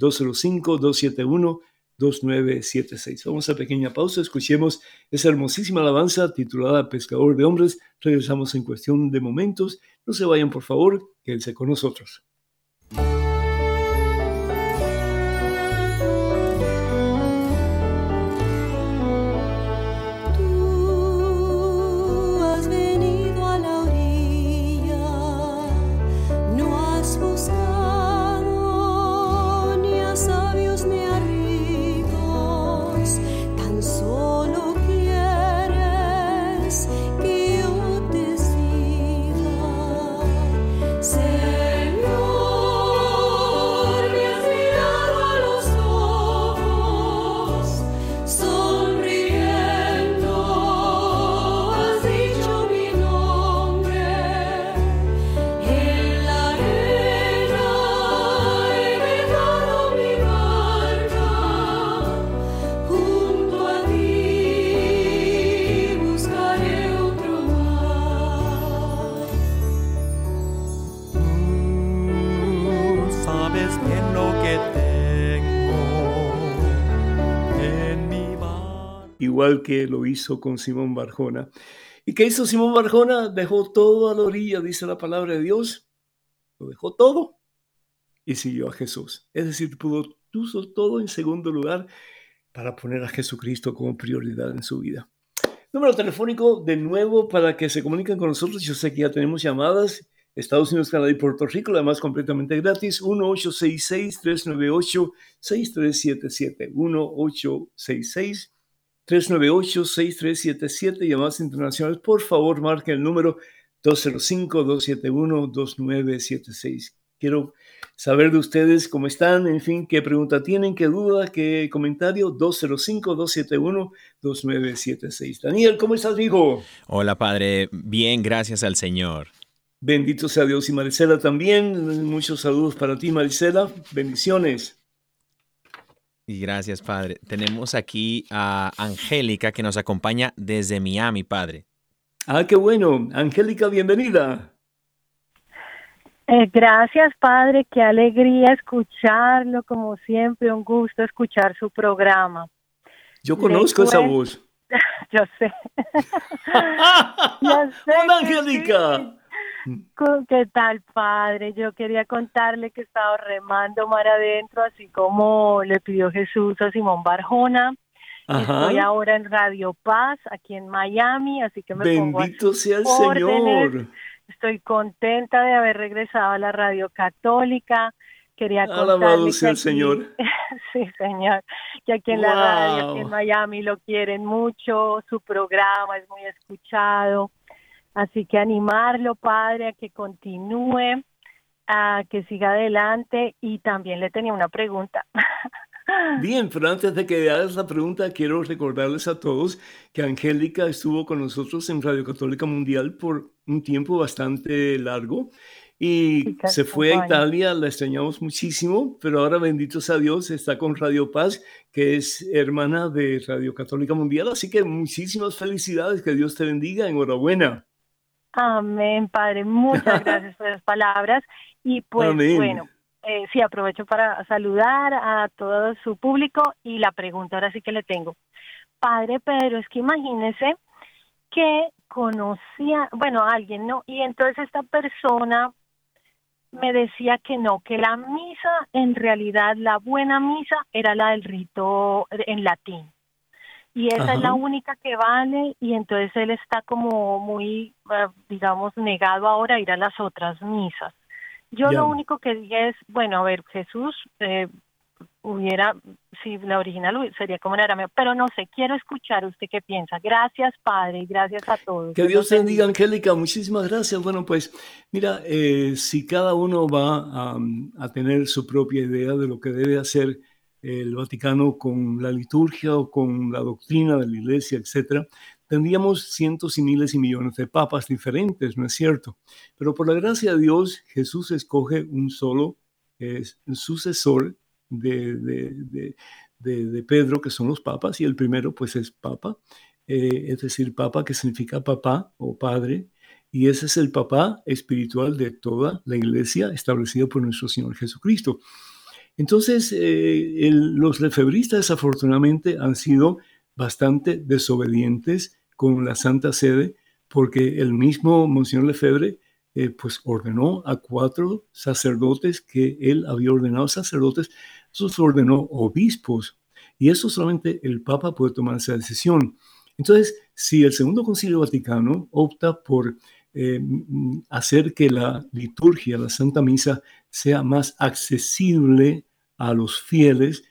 205-271-2976. Vamos a pequeña pausa, escuchemos esa hermosísima alabanza titulada Pescador de Hombres. Regresamos en cuestión de momentos. No se vayan, por favor, quédense con nosotros. Que lo hizo con Simón Barjona. ¿Y qué hizo Simón Barjona? Dejó todo a la orilla, dice la palabra de Dios. Lo dejó todo y siguió a Jesús. Es decir, pudo, puso todo en segundo lugar para poner a Jesucristo como prioridad en su vida. Número telefónico de nuevo para que se comuniquen con nosotros. Yo sé que ya tenemos llamadas. Estados Unidos, Canadá y Puerto Rico, además completamente gratis. 1-866-398-6377. 1-866 398-6377, llamadas internacionales, por favor marquen el número 205-271-2976. Quiero saber de ustedes cómo están, en fin, qué pregunta tienen, qué duda, qué comentario, 205-271-2976. Daniel, ¿cómo estás, hijo? Hola, padre, bien, gracias al Señor. Bendito sea Dios y Maricela también. Muchos saludos para ti, Maricela. Bendiciones. Y gracias, Padre. Tenemos aquí a Angélica que nos acompaña desde Miami, Padre. Ah, qué bueno. Angélica, bienvenida. Eh, gracias, Padre. Qué alegría escucharlo, como siempre, un gusto escuchar su programa. Yo conozco esa voz. Yo sé. Yo sé Hola, Angélica. ¿Qué tal, padre? Yo quería contarle que he estado remando mar adentro, así como le pidió Jesús a Simón Barjona. Estoy ahora en Radio Paz, aquí en Miami, así que me Bendito sea el Señor. Estoy contenta de haber regresado a la radio católica. Quería contarle sea el Señor. sí, Señor. Que aquí en la radio, aquí en Miami, lo quieren mucho. Su programa es muy escuchado. Así que animarlo, Padre, a que continúe, a que siga adelante. Y también le tenía una pregunta. Bien, pero antes de que hagas la pregunta, quiero recordarles a todos que Angélica estuvo con nosotros en Radio Católica Mundial por un tiempo bastante largo y se fue a Italia, la extrañamos muchísimo, pero ahora bendito sea Dios, está con Radio Paz, que es hermana de Radio Católica Mundial, así que muchísimas felicidades, que Dios te bendiga, enhorabuena. Amén, Padre. Muchas gracias por las palabras. Y pues bueno, eh, sí, aprovecho para saludar a todo su público y la pregunta ahora sí que le tengo. Padre Pedro, es que imagínese que conocía, bueno, a alguien, ¿no? Y entonces esta persona me decía que no, que la misa, en realidad, la buena misa era la del rito en latín. Y esa es la única que vale, y entonces él está como muy, eh, digamos, negado ahora a ir a las otras misas. Yo lo único que dije es, bueno, a ver, Jesús, eh, hubiera, si la original sería como en arameo, pero no sé, quiero escuchar usted qué piensa. Gracias, Padre, y gracias a todos. Que Dios te bendiga, Angélica, muchísimas gracias. Bueno, pues mira, eh, si cada uno va a, tener su propia idea de lo que debe hacer el Vaticano con la liturgia o con la doctrina de la iglesia, etcétera, tendríamos cientos y miles y millones de papas diferentes, ¿no es cierto? Pero por la gracia de Dios, Jesús escoge un solo sucesor de, Pedro, que son los papas, y el primero pues es papa, eh, es decir, papa que significa papá o padre, y ese es el papá espiritual de toda la iglesia establecida por nuestro Señor Jesucristo. Entonces, eh, los lefebristas desafortunadamente han sido bastante desobedientes con la Santa Sede, porque el mismo Monseñor Lefebvre eh, pues ordenó a cuatro sacerdotes que él había ordenado sacerdotes, esos ordenó obispos, y eso solamente el Papa puede tomar esa decisión. Entonces, si el Segundo Concilio Vaticano opta por eh, hacer que la liturgia, la Santa Misa, sea más accesible a los fieles,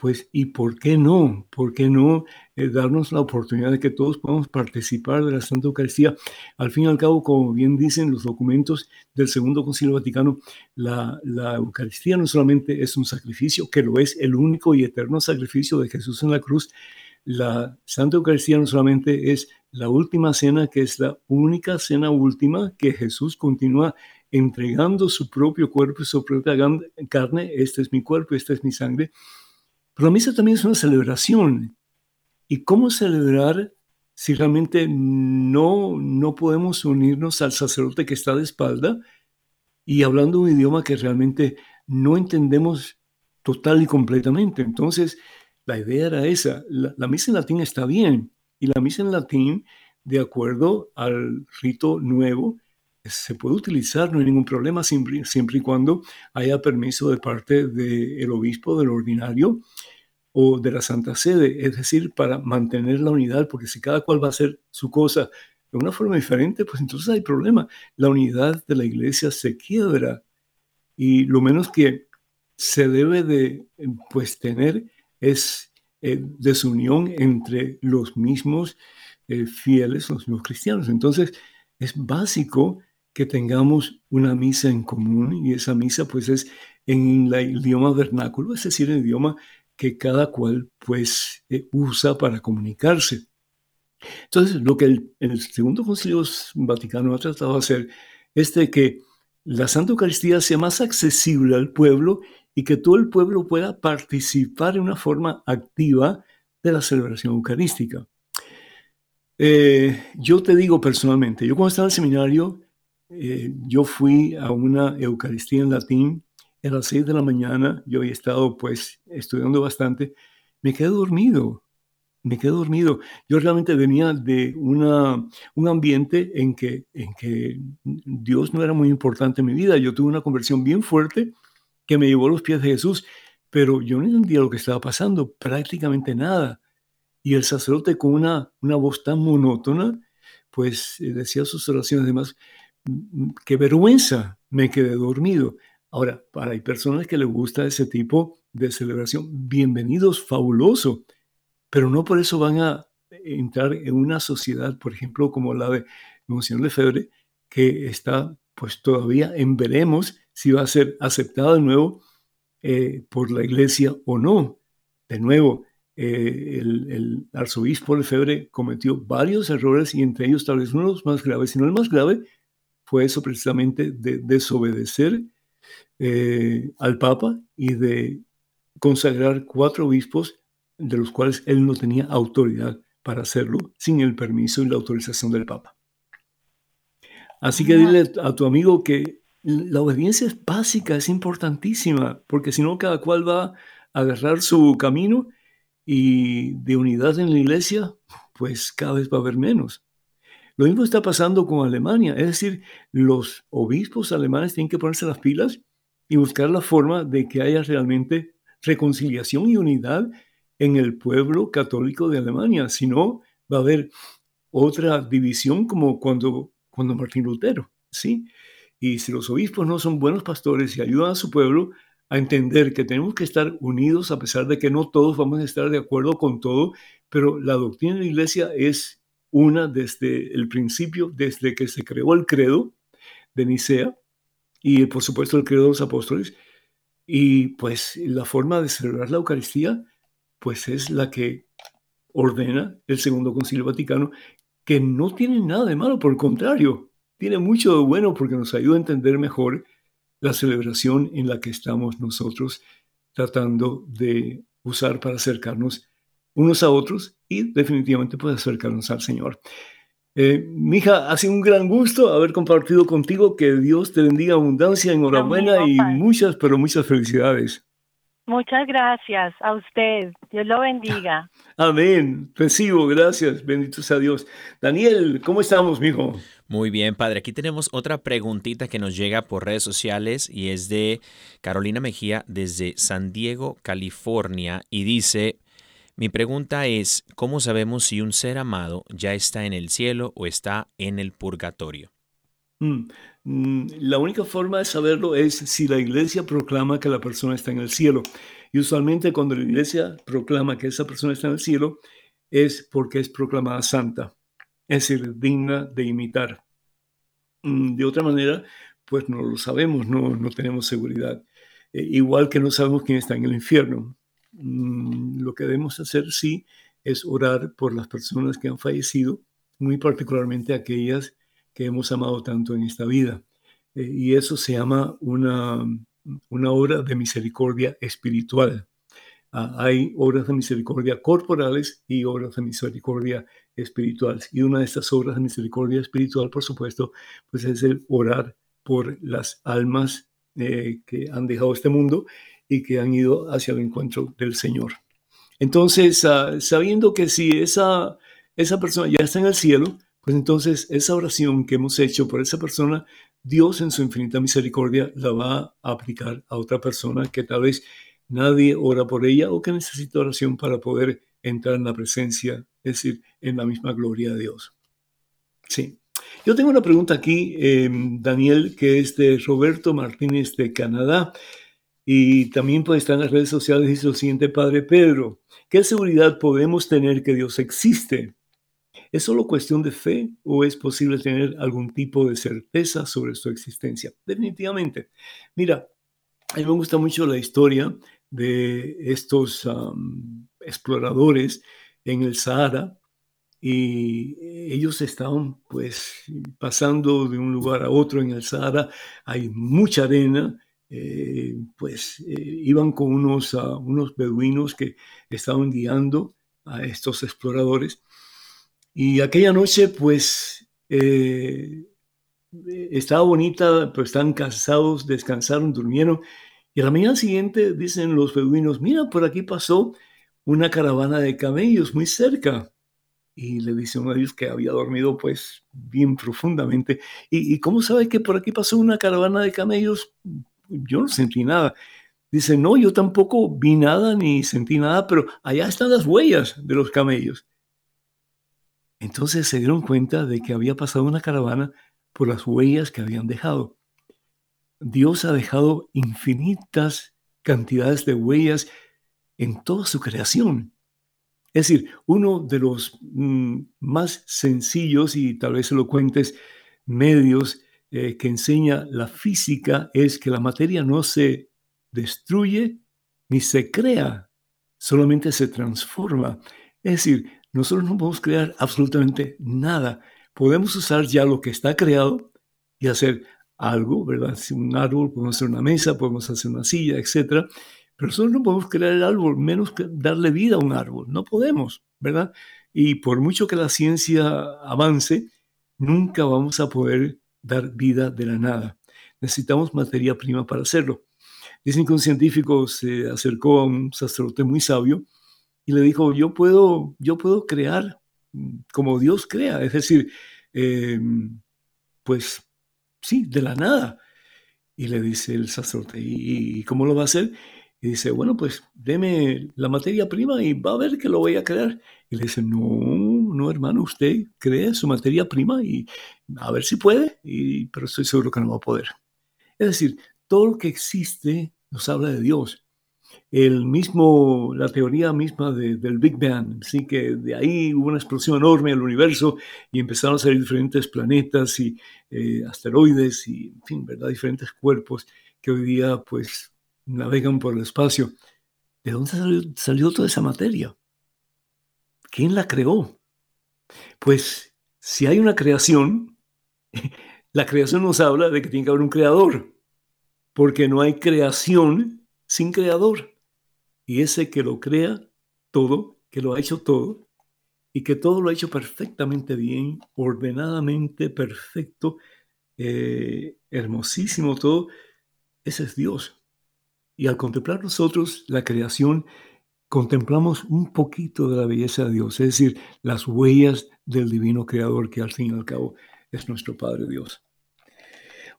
pues, ¿y por qué no? ¿Por qué no eh, darnos la oportunidad de que todos podamos participar de la Santa Eucaristía? Al fin y al cabo, como bien dicen los documentos del Segundo Concilio Vaticano, la, la Eucaristía no solamente es un sacrificio, que lo es el único y eterno sacrificio de Jesús en la cruz, la Santa Eucaristía no solamente es la última cena, que es la única cena última que Jesús continúa entregando su propio cuerpo y su propia carne, este es mi cuerpo, esta es mi sangre, pero la misa también es una celebración. ¿Y cómo celebrar si realmente no, no podemos unirnos al sacerdote que está de espalda y hablando un idioma que realmente no entendemos total y completamente? Entonces, la idea era esa. La, misa en latín está bien y la misa en latín, de acuerdo al rito nuevo, se puede utilizar, no hay ningún problema, siempre, y cuando haya permiso de parte del obispo, del ordinario o de la Santa Sede, es decir, para mantener la unidad, porque si cada cual va a hacer su cosa de una forma diferente, pues entonces hay problema. La unidad de la iglesia se quiebra y lo menos que se debe de pues tener es eh, desunión entre los mismos eh, fieles, los mismos cristianos. Entonces es básico que tengamos una misa en común y esa misa pues es en el idioma vernáculo, es decir, el idioma que cada cual pues eh, usa para comunicarse. Entonces, lo que el, Segundo Concilio Vaticano ha tratado de hacer es de que la Santa Eucaristía sea más accesible al pueblo y que todo el pueblo pueda participar de una forma activa de la celebración eucarística. Eh, yo te digo personalmente, yo cuando estaba en el seminario, eh, yo fui a una Eucaristía en latín a las seis de la mañana, yo había estado pues estudiando bastante, me quedé dormido, me quedé dormido. Yo realmente venía de una, un ambiente en que, en que Dios no era muy importante en mi vida. Yo tuve una conversión bien fuerte que me llevó a los pies de Jesús, pero yo no entendía lo que estaba pasando, prácticamente nada. Y el sacerdote con una, una voz tan monótona, pues eh, decía sus oraciones, además, qué vergüenza, me quedé dormido. Ahora, para hay personas que les gusta ese tipo de celebración, bienvenidos, fabuloso, pero no por eso van a entrar en una sociedad, por ejemplo, como la de Monseñor Lefebvre, que está pues todavía en veremos si va a ser aceptada de nuevo eh, por la iglesia o no. De nuevo, eh, el, el, arzobispo Lefebvre cometió varios errores y entre ellos tal vez uno de los más graves, si no el más grave, fue eso precisamente de desobedecer eh, al Papa y de consagrar cuatro obispos de los cuales él no tenía autoridad para hacerlo sin el permiso y la autorización del Papa. Así que dile a tu amigo que la obediencia es básica, es importantísima, porque si no cada cual va a agarrar su camino y de unidad en la iglesia, pues cada vez va a haber menos. Lo mismo está pasando con Alemania, es decir, los obispos alemanes tienen que ponerse las pilas y buscar la forma de que haya realmente reconciliación y unidad en el pueblo católico de Alemania. Si no, va a haber otra división como cuando, cuando Martín Lutero, ¿sí? Y si los obispos no son buenos pastores y ayudan a su pueblo a entender que tenemos que estar unidos a pesar de que no todos vamos a estar de acuerdo con todo, pero la doctrina de la iglesia es una desde el principio, desde que se creó el credo de Nicea y por supuesto el credo de los apóstoles. Y pues la forma de celebrar la Eucaristía pues es la que ordena el Segundo Concilio Vaticano, que no tiene nada de malo, por el contrario, tiene mucho de bueno porque nos ayuda a entender mejor la celebración en la que estamos nosotros tratando de usar para acercarnos unos a otros y definitivamente pues acercarnos al Señor. Eh, mija, ha sido un gran gusto haber compartido contigo. Que Dios te bendiga abundancia, enhorabuena y muchas, pero muchas felicidades. Muchas gracias a usted. Dios lo bendiga. Amén. Recibo, gracias. Bendito sea Dios. Daniel, ¿cómo estamos, mijo? Muy bien, padre. Aquí tenemos otra preguntita que nos llega por redes sociales y es de Carolina Mejía desde San Diego, California, y dice, mi pregunta es, ¿cómo sabemos si un ser amado ya está en el cielo o está en el purgatorio? Mm, mm, la única forma de saberlo es si la iglesia proclama que la persona está en el cielo. Y usualmente cuando la iglesia proclama que esa persona está en el cielo, es porque es proclamada santa, es decir, digna de imitar. Mm, de otra manera, pues no lo sabemos, no, no tenemos seguridad. Eh, igual que no sabemos quién está en el infierno. lo que debemos hacer, sí, es orar por las personas que han fallecido, muy particularmente aquellas que hemos amado tanto en esta vida. Eh, y eso se llama una, una obra de misericordia espiritual. Ah, hay obras de misericordia corporales y obras de misericordia espirituales. Y una de estas obras de misericordia espiritual, por supuesto, pues es el orar por las almas eh, que han dejado este mundo y que han ido hacia el encuentro del Señor. Entonces, ah, sabiendo que si esa, esa persona ya está en el cielo, pues entonces esa oración que hemos hecho por esa persona, Dios en su infinita misericordia la va a aplicar a otra persona que tal vez nadie ora por ella o que necesita oración para poder entrar en la presencia, es decir, en la misma gloria de Dios. Sí. Yo tengo una pregunta aquí, em, Daniel, que es de Roberto Martínez de Canadá. Y también puede estar en las redes sociales, dice lo siguiente, Padre Pedro, ¿qué seguridad podemos tener que Dios existe? ¿Es solo cuestión de fe o es posible tener algún tipo de certeza sobre su existencia? Definitivamente. Mira, a mí me gusta mucho la historia de estos exploradores en el Sahara y ellos estaban pues pasando de un lugar a otro en el Sahara, hay mucha arena, eh, pues eh, iban con unos, unos beduinos que estaban guiando a estos exploradores y aquella noche, pues, eh, estaba bonita, pues están cansados, descansaron, durmieron. Y a la mañana siguiente dicen los beduinos, mira, por aquí pasó una caravana de camellos muy cerca. Y le dice uno de ellos que había dormido pues bien profundamente. ¿Y, cómo sabe que por aquí pasó una caravana de camellos? Yo no sentí nada. Dice, no, yo tampoco vi nada ni sentí nada, pero allá están las huellas de los camellos. Entonces se dieron cuenta de que había pasado una caravana por las huellas que habían dejado. Dios ha dejado infinitas cantidades de huellas en toda su creación. Es decir, uno de los mm, más sencillos y tal vez elocuentes medios eh, que enseña la física es que la materia no se destruye ni se crea, solamente se transforma. Es decir, nosotros no podemos crear absolutamente nada. Podemos usar ya lo que está creado y hacer algo, ¿verdad? Un árbol, podemos hacer una mesa, podemos hacer una silla, etc. Pero nosotros no podemos crear el árbol, menos que darle vida a un árbol. No podemos, ¿verdad? Y por mucho que la ciencia avance, nunca vamos a poder dar vida de la nada. Necesitamos materia prima para hacerlo. Dicen que un científico se acercó a un sacerdote muy sabio y le dijo, yo puedo, yo puedo crear como Dios crea, es decir, em, pues sí, de la nada. Y le dice el sacerdote, ¿y, cómo lo va a hacer? Y dice, bueno, pues deme la materia prima y va a ver que lo voy a crear. Y le dice, no, no, hermano, usted cree su materia prima y a ver si puede, y, pero estoy seguro que no va a poder. Es decir, todo lo que existe nos habla de Dios el mismo, la teoría misma del Big Bang, ¿sí? que de ahí hubo una explosión enorme del universo y empezaron a salir diferentes planetas y eh, asteroides y, en fin, ¿verdad? diferentes cuerpos que hoy día pues navegan por el espacio. ¿De dónde salió, toda esa materia? ¿Quién la creó? Pues si hay una creación, la creación nos habla de que tiene que haber un creador, porque no hay creación sin creador y ese que lo crea todo, que lo ha hecho todo, y que todo lo ha hecho perfectamente bien, ordenadamente perfecto, eh, hermosísimo todo, ese es Dios. Y al contemplar nosotros la creación, contemplamos un poquito de la belleza de Dios, es decir, las huellas del divino creador que al fin y al cabo es nuestro Padre Dios.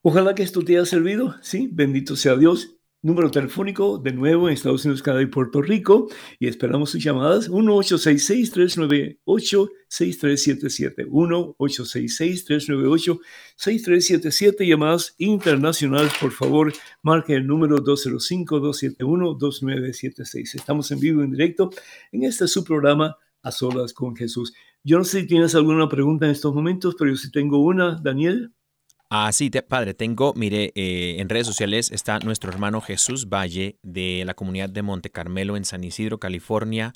Ojalá que esto te haya servido, sí, bendito sea Dios número telefónico de nuevo en Estados Unidos, Canadá y Puerto Rico y esperamos sus llamadas 1-866-398-6377 1-866-398-6377 llamadas internacionales por favor marque el número 205-271-2976 estamos en vivo en directo en este su programa A Solas con Jesús. Yo no sé si tienes alguna pregunta en estos momentos pero yo sí tengo una. Daniel Ah, sí, padre, tengo, mire, eh, en redes sociales está nuestro hermano Jesús Valle de la comunidad de Monte Carmelo en San Isidro, California.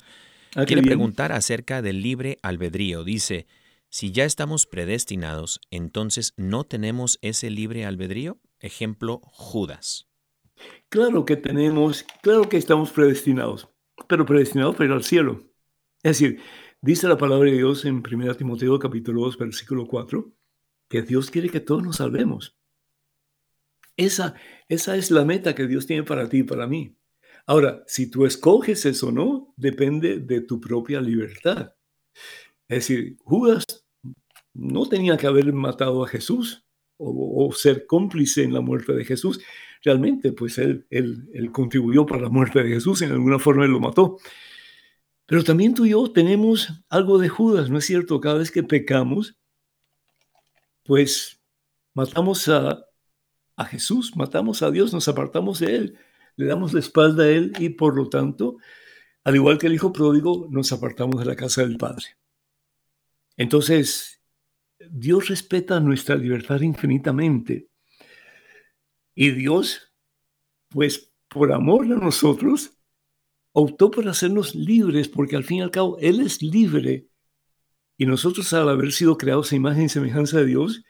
Ah, Quiere preguntar acerca del libre albedrío. Dice, si ya estamos predestinados, entonces no tenemos ese libre albedrío. Ejemplo, Judas. Claro que tenemos, claro que estamos predestinados, pero predestinados para ir al cielo. Es decir, dice la palabra de Dios en 1 Timoteo capítulo 2, versículo 4 que Dios quiere que todos nos salvemos. Esa, esa es la meta que Dios tiene para ti y para mí. Ahora, si tú escoges eso o no, depende de tu propia libertad. Es decir, Judas no tenía que haber matado a Jesús o, ser cómplice en la muerte de Jesús. Realmente, pues él, él, él contribuyó para la muerte de Jesús, en alguna forma él lo mató. Pero también tú y yo tenemos algo de Judas, ¿no es cierto? Cada vez que pecamos, pues matamos a, Jesús, matamos a Dios, nos apartamos de Él, le damos la espalda a Él y por lo tanto, al igual que el Hijo pródigo, nos apartamos de la casa del Padre. Entonces, Dios respeta nuestra libertad infinitamente. Y Dios, pues por amor a nosotros, optó por hacernos libres, porque al fin y al cabo Él es libre y nosotros al haber sido creados a imagen y semejanza de Dios,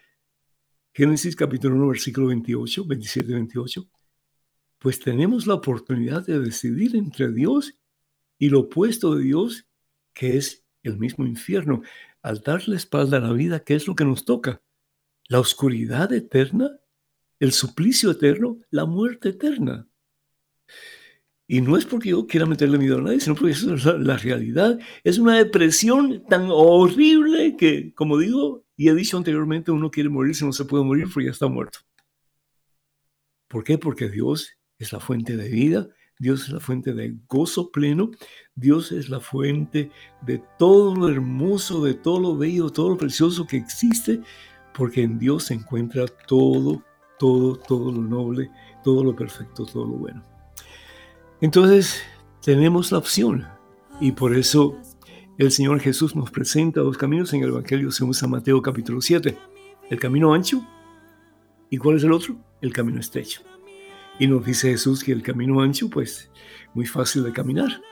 Génesis capítulo 1, versículo 28, 27 28, pues tenemos la oportunidad de decidir entre Dios y lo opuesto de Dios, que es el mismo infierno, al dar la espalda a la vida, ¿qué es lo que nos toca? La oscuridad eterna, el suplicio eterno, la muerte eterna. Y no es porque yo quiera meterle miedo a nadie, sino porque es la, realidad. Es una depresión tan horrible que, como digo y he dicho anteriormente, uno quiere morir si no se puede morir porque ya está muerto. ¿Por qué? Porque Dios es la fuente de vida, Dios es la fuente de gozo pleno, Dios es la fuente de todo lo hermoso, de todo lo bello, todo lo precioso que existe, porque en Dios se encuentra todo, todo, todo lo noble, todo lo perfecto, todo lo bueno. Entonces tenemos la opción y por eso el Señor Jesús nos presenta dos caminos en el Evangelio según San Mateo capítulo 7. El camino ancho y cuál es el otro? El camino estrecho. Y nos dice Jesús que el camino ancho pues muy fácil de caminar.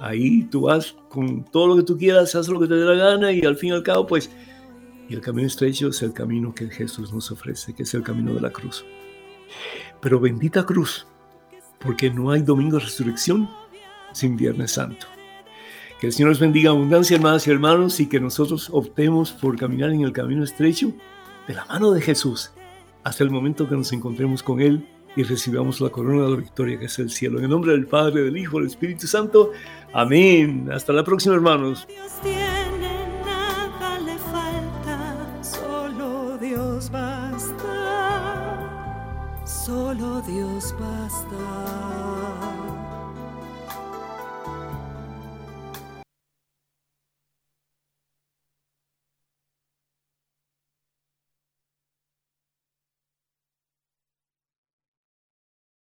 Ahí tú vas con todo lo que tú quieras, haz lo que te dé la gana y al fin y al cabo pues y el camino estrecho es el camino que Jesús nos ofrece, que es el camino de la cruz. Pero bendita cruz, porque no hay domingo de resurrección sin Viernes Santo. Que el Señor nos bendiga abundancia, hermanas y hermanos, y que nosotros optemos por caminar en el camino estrecho de la mano de Jesús hasta el momento que nos encontremos con Él y recibamos la corona de la victoria que es el cielo. En el nombre del Padre, del Hijo, del Espíritu Santo. Amén. Hasta la próxima, hermanos. Dios basta.